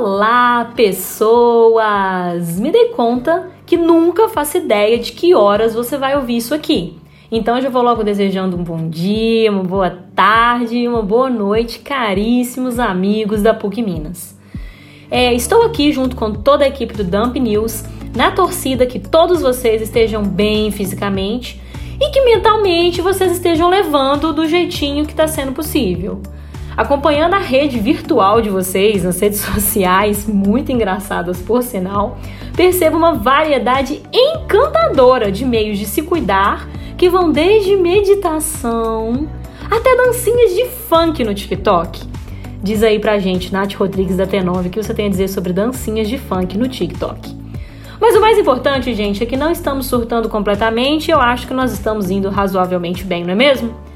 Olá, pessoas! Me dei conta que nunca faço ideia de que horas você vai ouvir isso aqui. Então eu já vou logo desejando um bom dia, uma boa tarde uma boa noite, caríssimos amigos da PUC Minas. É, estou aqui junto com toda a equipe do Dump News, na torcida que todos vocês estejam bem fisicamente e que mentalmente vocês estejam levando do jeitinho que está sendo possível acompanhando a rede virtual de vocês nas redes sociais, muito engraçadas por sinal, percebo uma variedade encantadora de meios de se cuidar que vão desde meditação até dancinhas de funk no TikTok. Diz aí pra gente, Nath Rodrigues da T9, o que você tem a dizer sobre dancinhas de funk no TikTok. Mas o mais importante, gente, é que não estamos surtando completamente e eu acho que nós estamos indo razoavelmente bem, não é mesmo?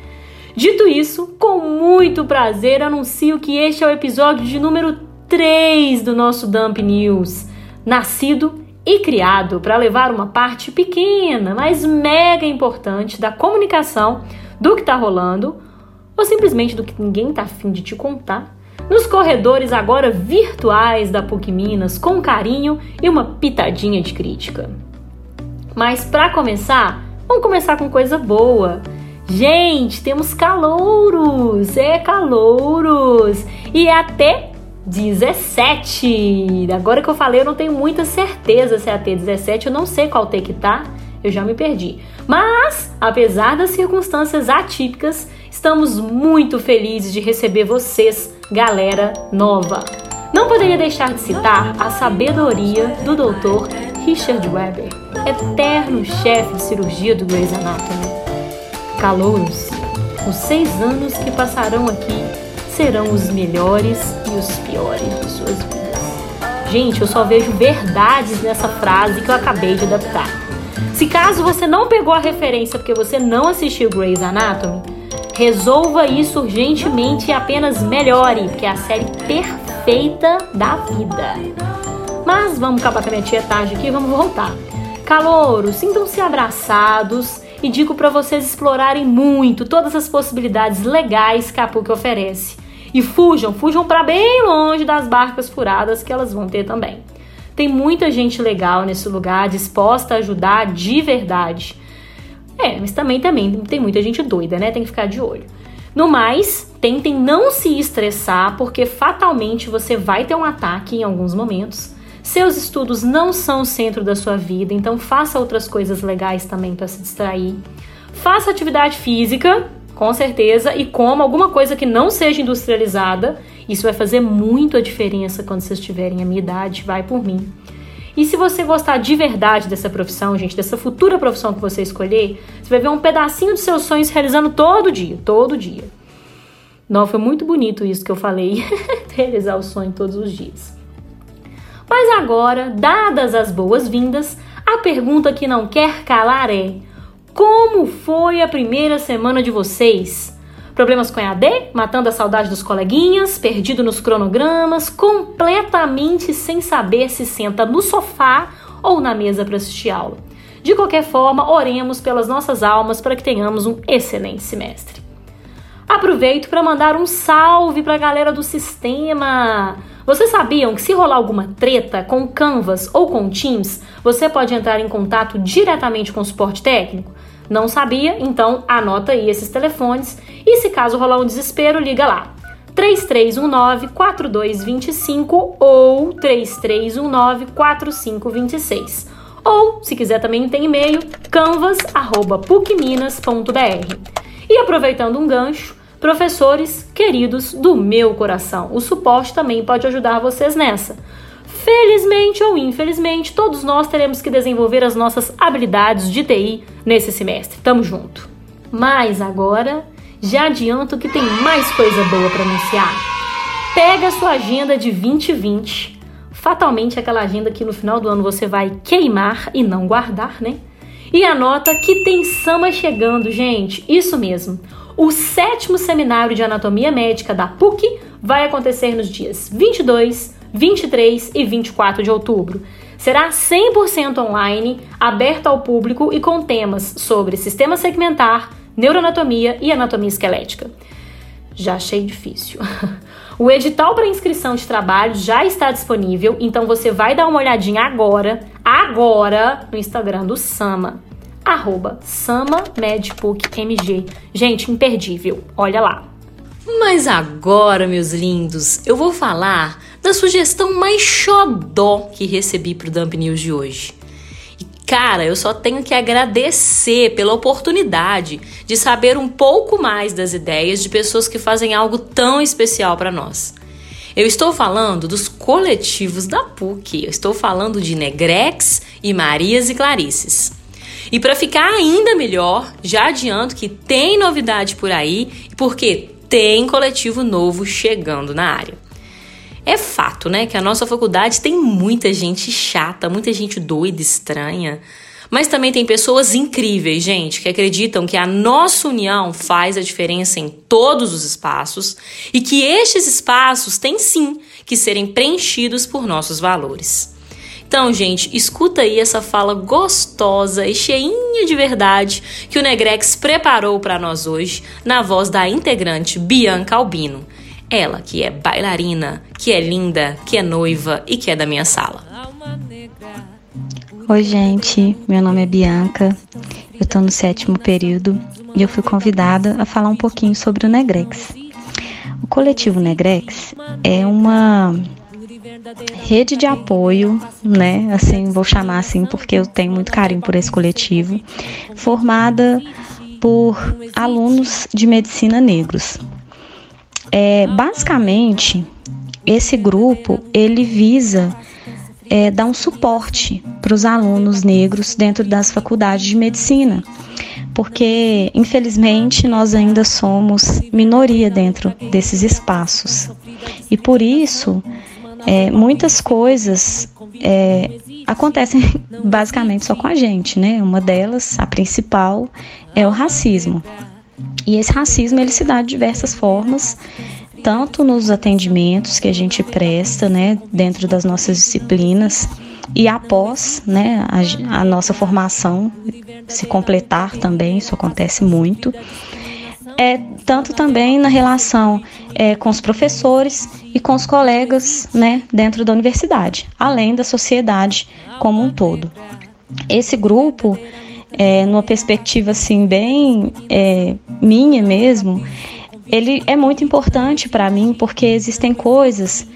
Dito isso, com muito prazer anuncio que este é o episódio de número 3 do nosso Dump News, nascido e criado para levar uma parte pequena, mas mega importante da comunicação do que está rolando, ou simplesmente do que ninguém está afim de te contar, nos corredores agora virtuais da PUC Minas, com carinho e uma pitadinha de crítica. Mas para começar, vamos começar com coisa boa. Gente, temos calouros, é calouros. E é até 17. Agora que eu falei, eu não tenho muita certeza se é até 17, eu não sei qual T que tá, eu já me perdi. Mas, apesar das circunstâncias atípicas, estamos muito felizes de receber vocês, galera nova. Não poderia deixar de citar a sabedoria do Dr. Richard Weber, eterno chefe de cirurgia do Grey's Anatomy. Calouros, os seis anos que passarão aqui serão os melhores e os piores de suas vidas. Gente, eu só vejo verdades nessa frase que eu acabei de adaptar. Se caso você não pegou a referência porque você não assistiu Grey's Anatomy, resolva isso urgentemente e apenas melhore, porque é a série perfeita da vida. Mas vamos acabar com a minha tietagem aqui e vamos voltar. Calouros, sintam-se abraçados e digo para vocês explorarem muito todas as possibilidades legais que a PUC oferece. E fujam, fujam para bem longe das barcas furadas que elas vão ter também. Tem muita gente legal nesse lugar, disposta a ajudar de verdade. É, mas também, também tem muita gente doida, né? Tem que ficar de olho. No mais, tentem não se estressar, porque fatalmente você vai ter um ataque em alguns momentos. Seus estudos não são o centro da sua vida, então faça outras coisas legais também para se distrair. Faça atividade física, com certeza, e coma alguma coisa que não seja industrializada. Isso vai fazer muito a diferença quando vocês tiverem a minha idade, vai por mim. E se você gostar de verdade dessa profissão, gente, dessa futura profissão que você escolher, você vai ver um pedacinho dos seus sonhos realizando todo dia, todo dia. Não, foi muito bonito isso que eu falei, realizar o sonho todos os dias. Mas agora, dadas as boas-vindas, a pergunta que não quer calar é: como foi a primeira semana de vocês? Problemas com EAD? Matando a saudade dos coleguinhas? Perdido nos cronogramas? Completamente sem saber se senta no sofá ou na mesa para assistir aula? De qualquer forma, oremos pelas nossas almas para que tenhamos um excelente semestre. Aproveito para mandar um salve para a galera do sistema. Vocês sabiam que se rolar alguma treta com Canvas ou com Teams, você pode entrar em contato diretamente com o suporte técnico? Não sabia? Então anota aí esses telefones e se caso rolar um desespero, liga lá. 3319-4225 ou 3319-4526. Ou, se quiser também tem e-mail, canvas.pucminas.br. E aproveitando um gancho, Professores queridos do meu coração, o suporte também pode ajudar vocês nessa. Felizmente ou infelizmente, todos nós teremos que desenvolver as nossas habilidades de TI nesse semestre. Tamo junto. Mas agora, já adianto que tem mais coisa boa para anunciar. Pega sua agenda de 2020, fatalmente aquela agenda que no final do ano você vai queimar e não guardar, né? E anota que tem samba chegando, gente. Isso mesmo. O sétimo seminário de anatomia médica da PUC vai acontecer nos dias 22, 23 e 24 de outubro. Será 100% online, aberto ao público e com temas sobre sistema segmentar, neuroanatomia e anatomia esquelética. Já achei difícil. O edital para inscrição de trabalho já está disponível, então você vai dar uma olhadinha agora, agora, no Instagram do Sama, arroba SamaMedPUCMG. Gente, imperdível, olha lá. Mas agora, meus lindos, eu vou falar da sugestão mais xodó que recebi pro Dump News de hoje. E cara, eu só tenho que agradecer pela oportunidade de saber um pouco mais das ideias de pessoas que fazem algo tão especial para nós. Eu estou falando dos coletivos da PUC, eu estou falando de Negrex e Marias e Clarices. E para ficar ainda melhor, já adianto que tem novidade por aí, porque tem coletivo novo chegando na área. É fato, né, que a nossa faculdade tem muita gente chata, muita gente doida, estranha. Mas também tem pessoas incríveis, gente, que acreditam que a nossa união faz a diferença em todos os espaços e que estes espaços têm sim que serem preenchidos por nossos valores. Então, gente, escuta aí essa fala gostosa e cheinha de verdade que o Negrex preparou para nós hoje, na voz da integrante Bianca Albino. Ela, que é bailarina, que é linda, que é noiva e que é da minha sala. Oi, gente. Meu nome é Bianca. Eu estou no sétimo período e eu fui convidada a falar um pouquinho sobre o Negrex. O coletivo Negrex é uma rede de apoio, né? Assim, vou chamar assim porque eu tenho muito carinho por esse coletivo, formada por alunos de medicina negros. É, basicamente, esse grupo ele visa é, dar um suporte para os alunos negros dentro das faculdades de medicina, porque infelizmente nós ainda somos minoria dentro desses espaços e por isso é, muitas coisas é, acontecem basicamente só com a gente, né? Uma delas, a principal, é o racismo. E esse racismo ele se dá de diversas formas, tanto nos atendimentos que a gente presta, né, dentro das nossas disciplinas e após, né, a, a nossa formação se completar também, isso acontece muito. É tanto também na relação é, com os professores e com os colegas, né, dentro da universidade, além da sociedade como um todo. Esse grupo é, numa perspectiva assim bem é, minha mesmo, ele é muito importante para mim porque existem coisas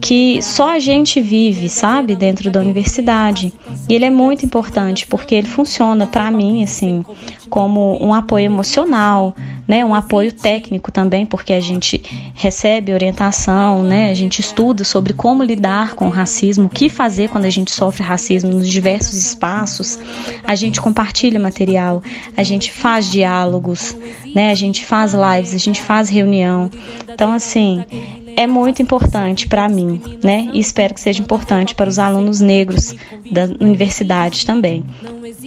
que só a gente vive, sabe, dentro da universidade. E ele é muito importante porque ele funciona para mim assim como um apoio emocional, né, um apoio técnico também, porque a gente recebe orientação, né, a gente estuda sobre como lidar com o racismo, o que fazer quando a gente sofre racismo nos diversos espaços. A gente compartilha material, a gente faz diálogos, né, a gente faz lives, a gente faz reunião. Então, assim, é muito importante para mim, né? E espero que seja importante para os alunos negros da universidade também.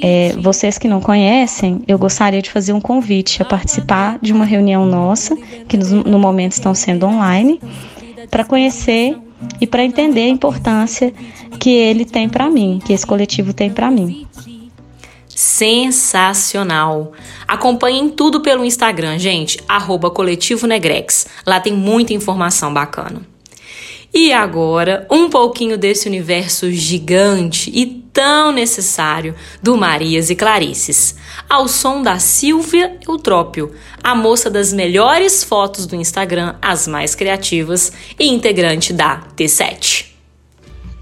É, vocês que não conhecem, eu gostaria de fazer um convite a participar de uma reunião nossa, que no, no momento estão sendo online, para conhecer e para entender a importância que ele tem para mim, que esse coletivo tem para mim sensacional. Acompanhem tudo pelo Instagram, gente, arroba Coletivo Negrex. Lá tem muita informação bacana. E agora, um pouquinho desse universo gigante e tão necessário do Marias e Clarices, ao som da Silvia Eutrópio, a moça das melhores fotos do Instagram, as mais criativas e integrante da T7.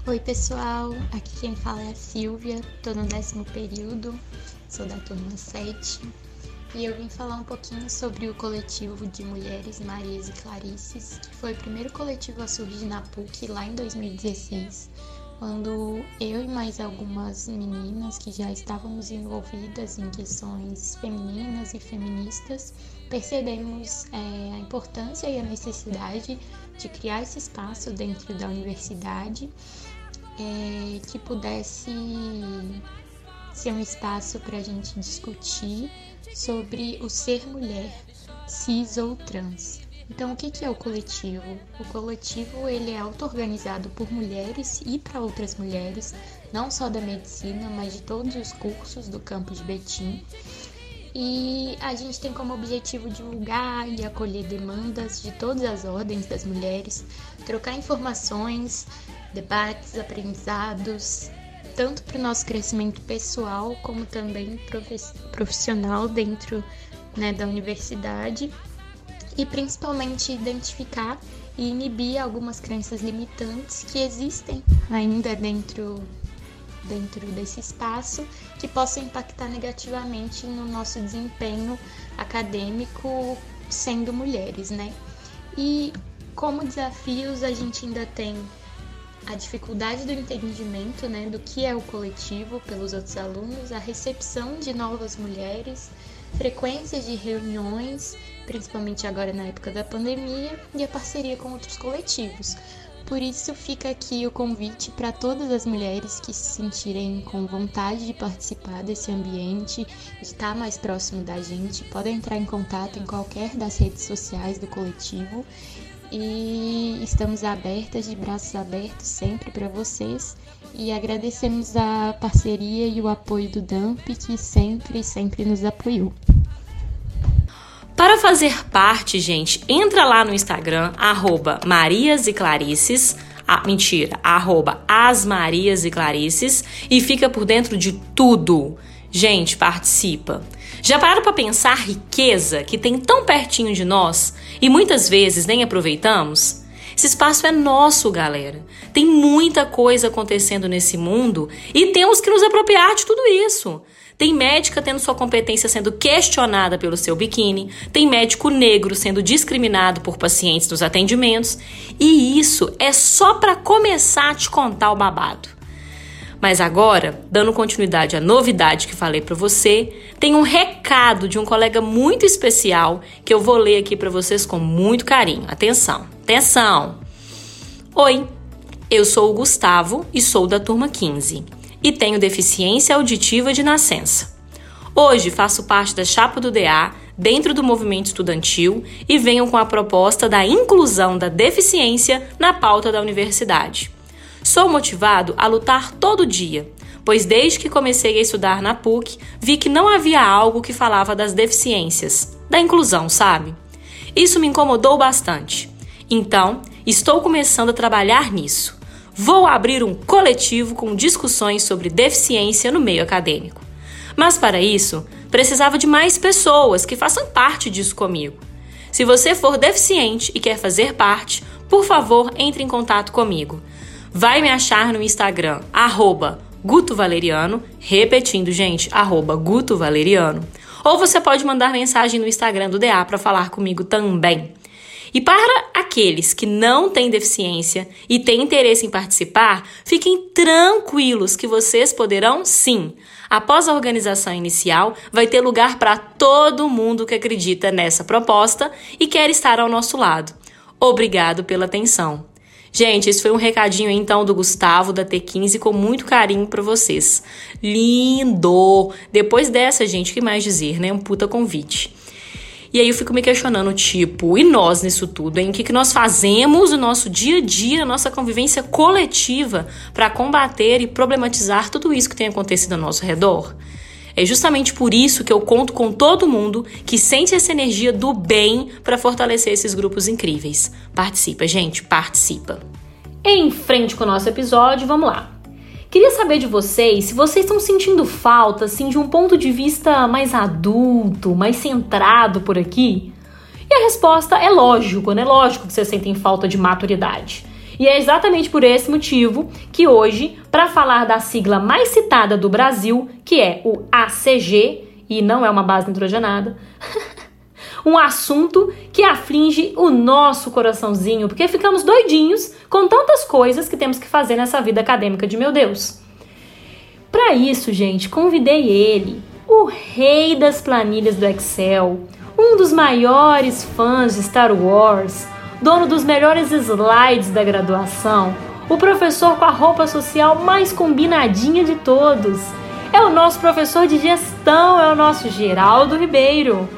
Oi pessoal, aqui quem fala é a Silvia, tô no décimo período, sou da turma 7 e eu vim falar um pouquinho sobre o coletivo de mulheres Marias e Clarices, que foi o primeiro coletivo a surgir na PUC lá em 2016, quando eu e mais algumas meninas que já estávamos envolvidas em questões femininas e feministas percebemos é, a importância e a necessidade de criar esse espaço dentro da universidade é, que pudesse ser um espaço para a gente discutir sobre o ser mulher, cis ou trans. Então, o que é o coletivo? O coletivo ele é auto-organizado por mulheres e para outras mulheres, não só da medicina, mas de todos os cursos do campus de Betim. E a gente tem como objetivo divulgar e acolher demandas de todas as ordens das mulheres, trocar informações, debates, aprendizados, tanto para o nosso crescimento pessoal como também profissional dentro né, da universidade. E principalmente identificar e inibir algumas crenças limitantes que existem ainda dentro dentro desse espaço que possam impactar negativamente no nosso desempenho acadêmico sendo mulheres, né? E como desafios a gente ainda tem a dificuldade do entendimento, né, do que é o coletivo pelos outros alunos, a recepção de novas mulheres, frequência de reuniões, principalmente agora na época da pandemia, e a parceria com outros coletivos. Por isso fica aqui o convite para todas as mulheres que se sentirem com vontade de participar desse ambiente, estar mais próximo da gente, podem entrar em contato em qualquer das redes sociais do coletivo e estamos abertas, de braços abertos sempre para vocês e agradecemos a parceria e o apoio do DAMP que sempre, sempre nos apoiou. Para fazer parte, gente, entra lá no Instagram, arroba Marias e Clarices, ah, mentira, arroba As Marias e Clarices e fica por dentro de tudo. Gente, participa. Já pararam para pensar a riqueza que tem tão pertinho de nós e muitas vezes nem aproveitamos? Esse espaço é nosso, galera. Tem muita coisa acontecendo nesse mundo e temos que nos apropriar de tudo isso. Tem médica tendo sua competência sendo questionada pelo seu biquíni, tem médico negro sendo discriminado por pacientes nos atendimentos, e isso é só para começar a te contar o babado. Mas agora, dando continuidade à novidade que falei para você, tem um recado de um colega muito especial que eu vou ler aqui para vocês com muito carinho. Atenção, atenção! Oi, eu sou o Gustavo e sou da turma 15 e tenho deficiência auditiva de nascença. Hoje faço parte da chapa do DA dentro do movimento estudantil e venho com a proposta da inclusão da deficiência na pauta da universidade. Sou motivado a lutar todo dia, pois desde que comecei a estudar na PUC, vi que não havia algo que falava das deficiências, da inclusão, sabe? Isso me incomodou bastante. Então, estou começando a trabalhar nisso. Vou abrir um coletivo com discussões sobre deficiência no meio acadêmico. Mas para isso, precisava de mais pessoas que façam parte disso comigo. Se você for deficiente e quer fazer parte, por favor, entre em contato comigo vai me achar no Instagram, arroba Guto Valeriano, repetindo, gente, arroba Guto Valeriano. Ou você pode mandar mensagem no Instagram do DA para falar comigo também. E para aqueles que não têm deficiência e têm interesse em participar, fiquem tranquilos que vocês poderão sim. Após a organização inicial, vai ter lugar para todo mundo que acredita nessa proposta e quer estar ao nosso lado. Obrigado pela atenção. Gente, esse foi um recadinho então do Gustavo da T15 com muito carinho para vocês. Lindo! Depois dessa, gente, o que mais dizer, né? Um puta convite. E aí eu fico me questionando, tipo, e nós nisso tudo, hein? O que, que nós fazemos no nosso dia a dia, nossa convivência coletiva para combater e problematizar tudo isso que tem acontecido ao nosso redor? É justamente por isso que eu conto com todo mundo que sente essa energia do bem para fortalecer esses grupos incríveis. Participa, gente, participa. Em frente com o nosso episódio, vamos lá. Queria saber de vocês se vocês estão sentindo falta assim de um ponto de vista mais adulto, mais centrado por aqui. E a resposta é lógico, né? Lógico que vocês sentem falta de maturidade. E é exatamente por esse motivo que hoje, para falar da sigla mais citada do Brasil, que é o ACG, e não é uma base nitrogenada, um assunto que aflige o nosso coraçãozinho, porque ficamos doidinhos com tantas coisas que temos que fazer nessa vida acadêmica de meu Deus. Para isso, gente, convidei ele, o rei das planilhas do Excel, um dos maiores fãs de Star Wars, dono dos melhores slides da graduação, o professor com a roupa social mais combinadinha de todos. É o nosso professor de gestão, é o nosso Geraldo Ribeiro.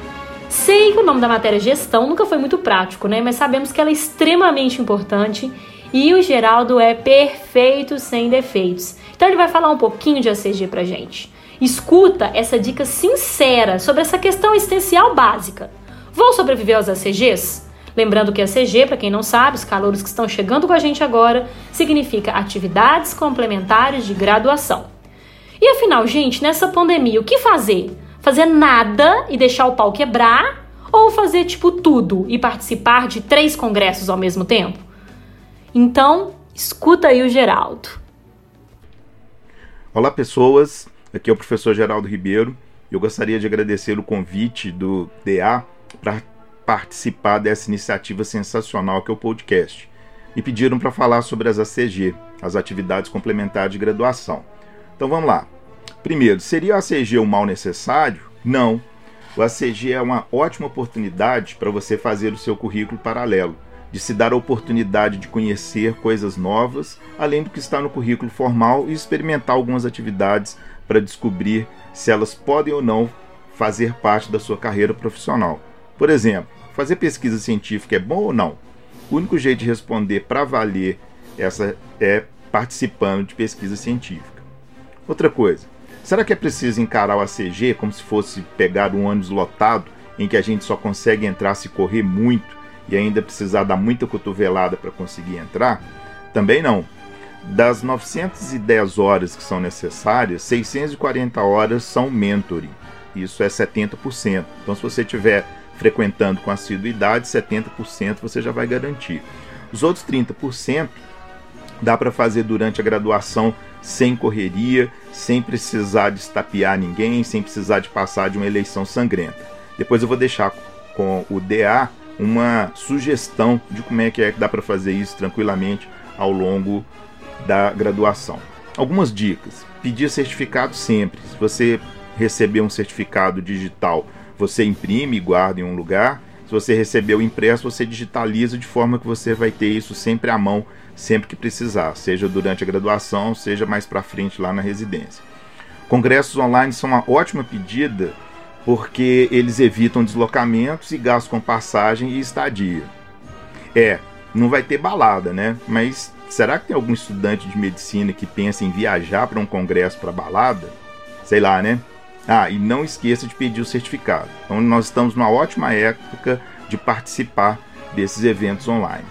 Sei que o nome da matéria gestão nunca foi muito prático, né? Mas sabemos que ela é extremamente importante e o Geraldo é perfeito sem defeitos. Então ele vai falar um pouquinho de ACG pra gente. Escuta essa dica sincera sobre essa questão existencial básica. Vou sobreviver aos ACGs? Lembrando que ACG, para quem não sabe, os calouros que estão chegando com a gente agora, significa atividades complementares de graduação. E afinal, gente, nessa pandemia, o que fazer? Fazer nada e deixar o pau quebrar? Ou fazer tipo tudo e participar de três congressos ao mesmo tempo? Então, escuta aí o Geraldo. Olá, pessoas. Aqui é o professor Geraldo Ribeiro. Eu gostaria de agradecer o convite do DA para participar dessa iniciativa sensacional que é o podcast. Me pediram para falar sobre as ACG, as atividades complementares de graduação. Então vamos lá. Primeiro, seria o ACG um mal necessário? Não. O ACG é uma ótima oportunidade para você fazer o seu currículo paralelo, de se dar a oportunidade de conhecer coisas novas, além do que está no currículo formal e experimentar algumas atividades para descobrir se elas podem ou não fazer parte da sua carreira profissional. Por exemplo, fazer pesquisa científica é bom ou não? O único jeito de responder para valer essa é participando de pesquisa científica. Outra coisa, será que é preciso encarar o ACG como se fosse pegar um ônibus lotado em que a gente só consegue entrar se correr muito e ainda precisar dar muita cotovelada para conseguir entrar? Também não. Das 910 horas que são necessárias, 640 horas são mentoring. Isso é 70%. Então, se você tiver frequentando com assiduidade, 70% você já vai garantir. Os outros 30% dá para fazer durante a graduação sem correria, sem precisar de estapear ninguém, sem precisar de passar de uma eleição sangrenta. Depois eu vou deixar com o DA uma sugestão de como é que é que dá para fazer isso tranquilamente ao longo da graduação. Algumas dicas: pedir certificado sempre. Se você receber um certificado digital você imprime e guarda em um lugar. Você recebeu impresso, você digitaliza de forma que você vai ter isso sempre à mão, sempre que precisar, seja durante a graduação, seja mais para frente lá na residência. Congressos online são uma ótima pedida porque eles evitam deslocamentos e gastos com passagem e estadia. É, não vai ter balada, né? Mas será que tem algum estudante de medicina que pensa em viajar para um congresso para balada? Sei lá, né? Ah, e não esqueça de pedir o certificado. Então, nós estamos numa ótima época de participar desses eventos online.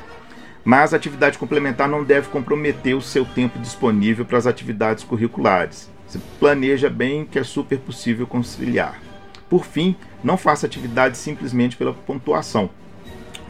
Mas a atividade complementar não deve comprometer o seu tempo disponível para as atividades curriculares. Você planeja bem que é super possível conciliar. Por fim, não faça atividade simplesmente pela pontuação.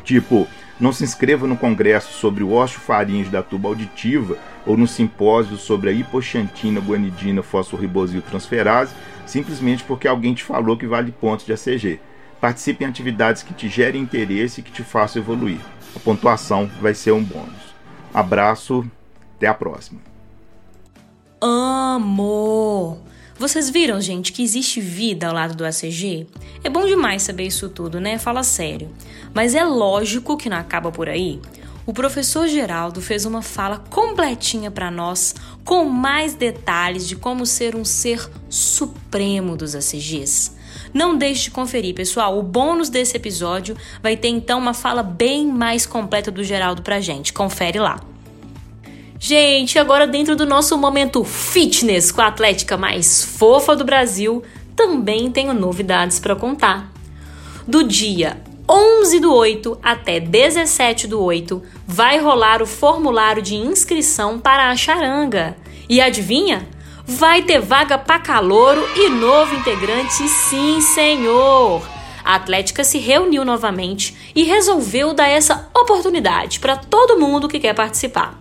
Tipo, não se inscreva no congresso sobre o osteofaringe da tuba auditiva ou no simpósio sobre a hipoxantina guanidina fosforribosil transferase simplesmente porque alguém te falou que vale pontos de ACG. Participe em atividades que te gerem interesse e que te façam evoluir. A pontuação vai ser um bônus. Abraço, até a próxima. Amor! Vocês viram, gente, que existe vida ao lado do ACG? É bom demais saber isso tudo, né? Fala sério. Mas é lógico que não acaba por aí. O professor Geraldo fez uma fala completinha para nós, com mais detalhes de como ser um ser supremo dos ACGs. Não deixe de conferir, pessoal. O bônus desse episódio vai ter então uma fala bem mais completa do Geraldo pra gente. Confere lá. Gente, agora dentro do nosso momento fitness com a atlética mais fofa do Brasil, também tenho novidades para contar. Do dia 11 do 8 até 17 do 8 vai rolar o formulário de inscrição para a charanga. E adivinha? Vai ter vaga para calouro e novo integrante, sim, senhor! A Atlética se reuniu novamente e resolveu dar essa oportunidade para todo mundo que quer participar.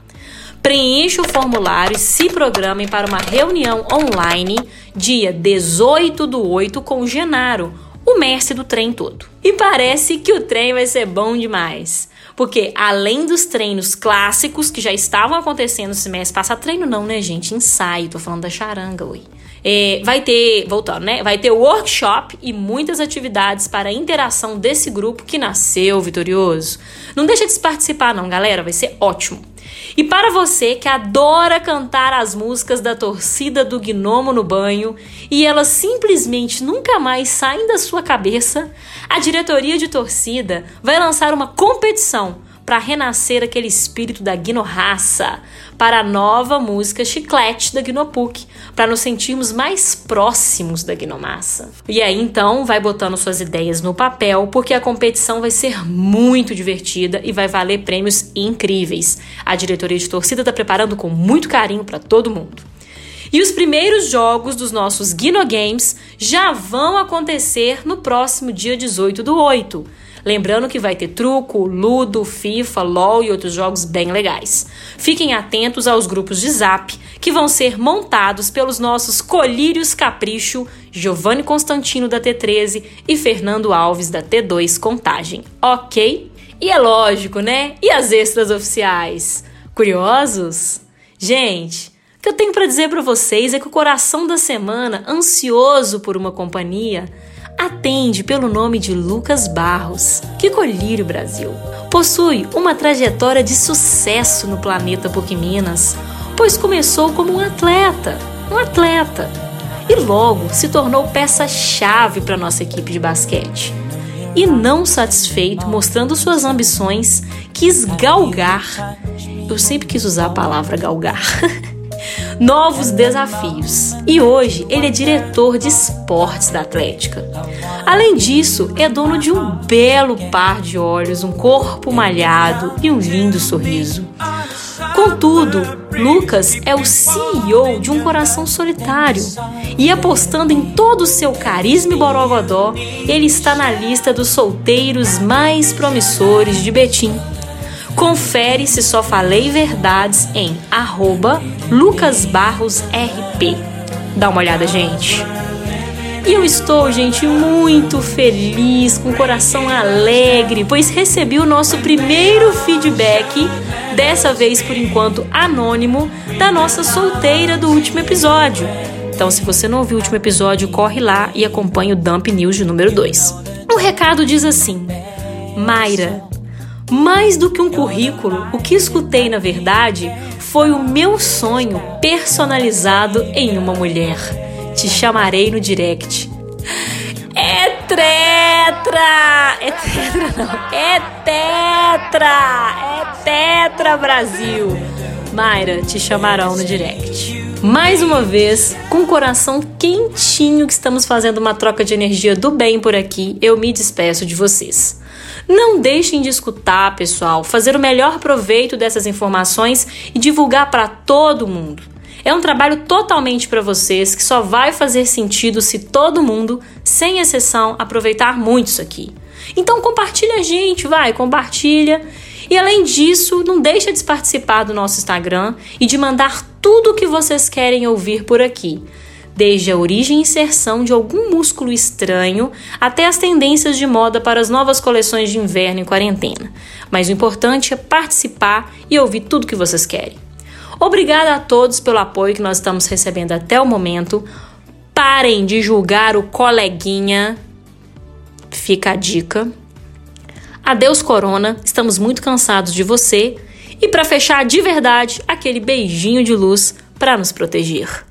Preencha o formulário e se programem para uma reunião online dia 18 do 8 com o Genaro, o mestre do trem todo. E parece que o trem vai ser bom demais. Porque além dos treinos clássicos que já estavam acontecendo no semestre passado, treino não, né, gente? Ensaio, tô falando da charanga, oi. É, vai ter, voltando, né? Vai ter workshop e muitas atividades para a interação desse grupo que nasceu vitorioso. Não deixa de participar, não, galera, vai ser ótimo. E para você que adora cantar as músicas da torcida do Gnomo no banho e elas simplesmente nunca mais saem da sua cabeça, a diretoria de torcida vai lançar uma competição para renascer aquele espírito da Guinorraça, para a nova música Chiclete da Guinopuc, para nos sentirmos mais próximos da Guinomassa. E aí então vai botando suas ideias no papel, porque a competição vai ser muito divertida e vai valer prêmios incríveis. A diretoria de torcida está preparando com muito carinho para todo mundo. E os primeiros jogos dos nossos Guino Games já vão acontecer no próximo dia 18 do 8. Lembrando que vai ter truco, ludo, FIFA, LOL e outros jogos bem legais. Fiquem atentos aos grupos de zap que vão ser montados pelos nossos colírios capricho, Giovanni Constantino da T13 e Fernando Alves da T2 Contagem. Ok? E é lógico, né? E as extras oficiais? Curiosos? Gente, o que eu tenho para dizer para vocês é que o coração da semana, ansioso por uma companhia, atende pelo nome de Lucas Barros, que colírio Brasil. Possui uma trajetória de sucesso no planeta Minas, pois começou como um atleta, um atleta, e logo se tornou peça-chave para nossa equipe de basquete. E não satisfeito, mostrando suas ambições, quis galgar. Eu sempre quis usar a palavra galgar. novos desafios. E hoje ele é diretor de esportes da Atlética. Além disso, é dono de um belo par de olhos, um corpo malhado e um lindo sorriso. Contudo, Lucas é o CEO de um coração solitário e apostando em todo o seu carisma e borogodó, ele está na lista dos solteiros mais promissores de Betim. Confere se só falei verdades em lucasbarrosrp. Dá uma olhada, gente. E eu estou, gente, muito feliz, com o coração alegre, pois recebi o nosso primeiro feedback, dessa vez por enquanto anônimo, da nossa solteira do último episódio. Então, se você não ouviu o último episódio, corre lá e acompanhe o Dump News de número 2. O recado diz assim: Mayra, mais do que um currículo, o que escutei na verdade foi o meu sonho personalizado em uma mulher. Te chamarei no direct. É tetra! É tetra não. É tetra! É tetra Brasil! Mayra, te chamarão no direct. Mais uma vez, com o coração quentinho que estamos fazendo uma troca de energia do bem por aqui, eu me despeço de vocês. Não deixem de escutar, pessoal, fazer o melhor proveito dessas informações e divulgar para todo mundo. É um trabalho totalmente para vocês que só vai fazer sentido se todo mundo, sem exceção, aproveitar muito isso aqui. Então compartilha a gente, vai, compartilha. E além disso, não deixa de participar do nosso Instagram e de mandar tudo o que vocês querem ouvir por aqui desde a origem e inserção de algum músculo estranho até as tendências de moda para as novas coleções de inverno em quarentena. Mas o importante é participar e ouvir tudo que vocês querem. Obrigada a todos pelo apoio que nós estamos recebendo até o momento. Parem de julgar o coleguinha. Fica a dica. Adeus, Corona. Estamos muito cansados de você. E para fechar de verdade, aquele beijinho de luz para nos proteger.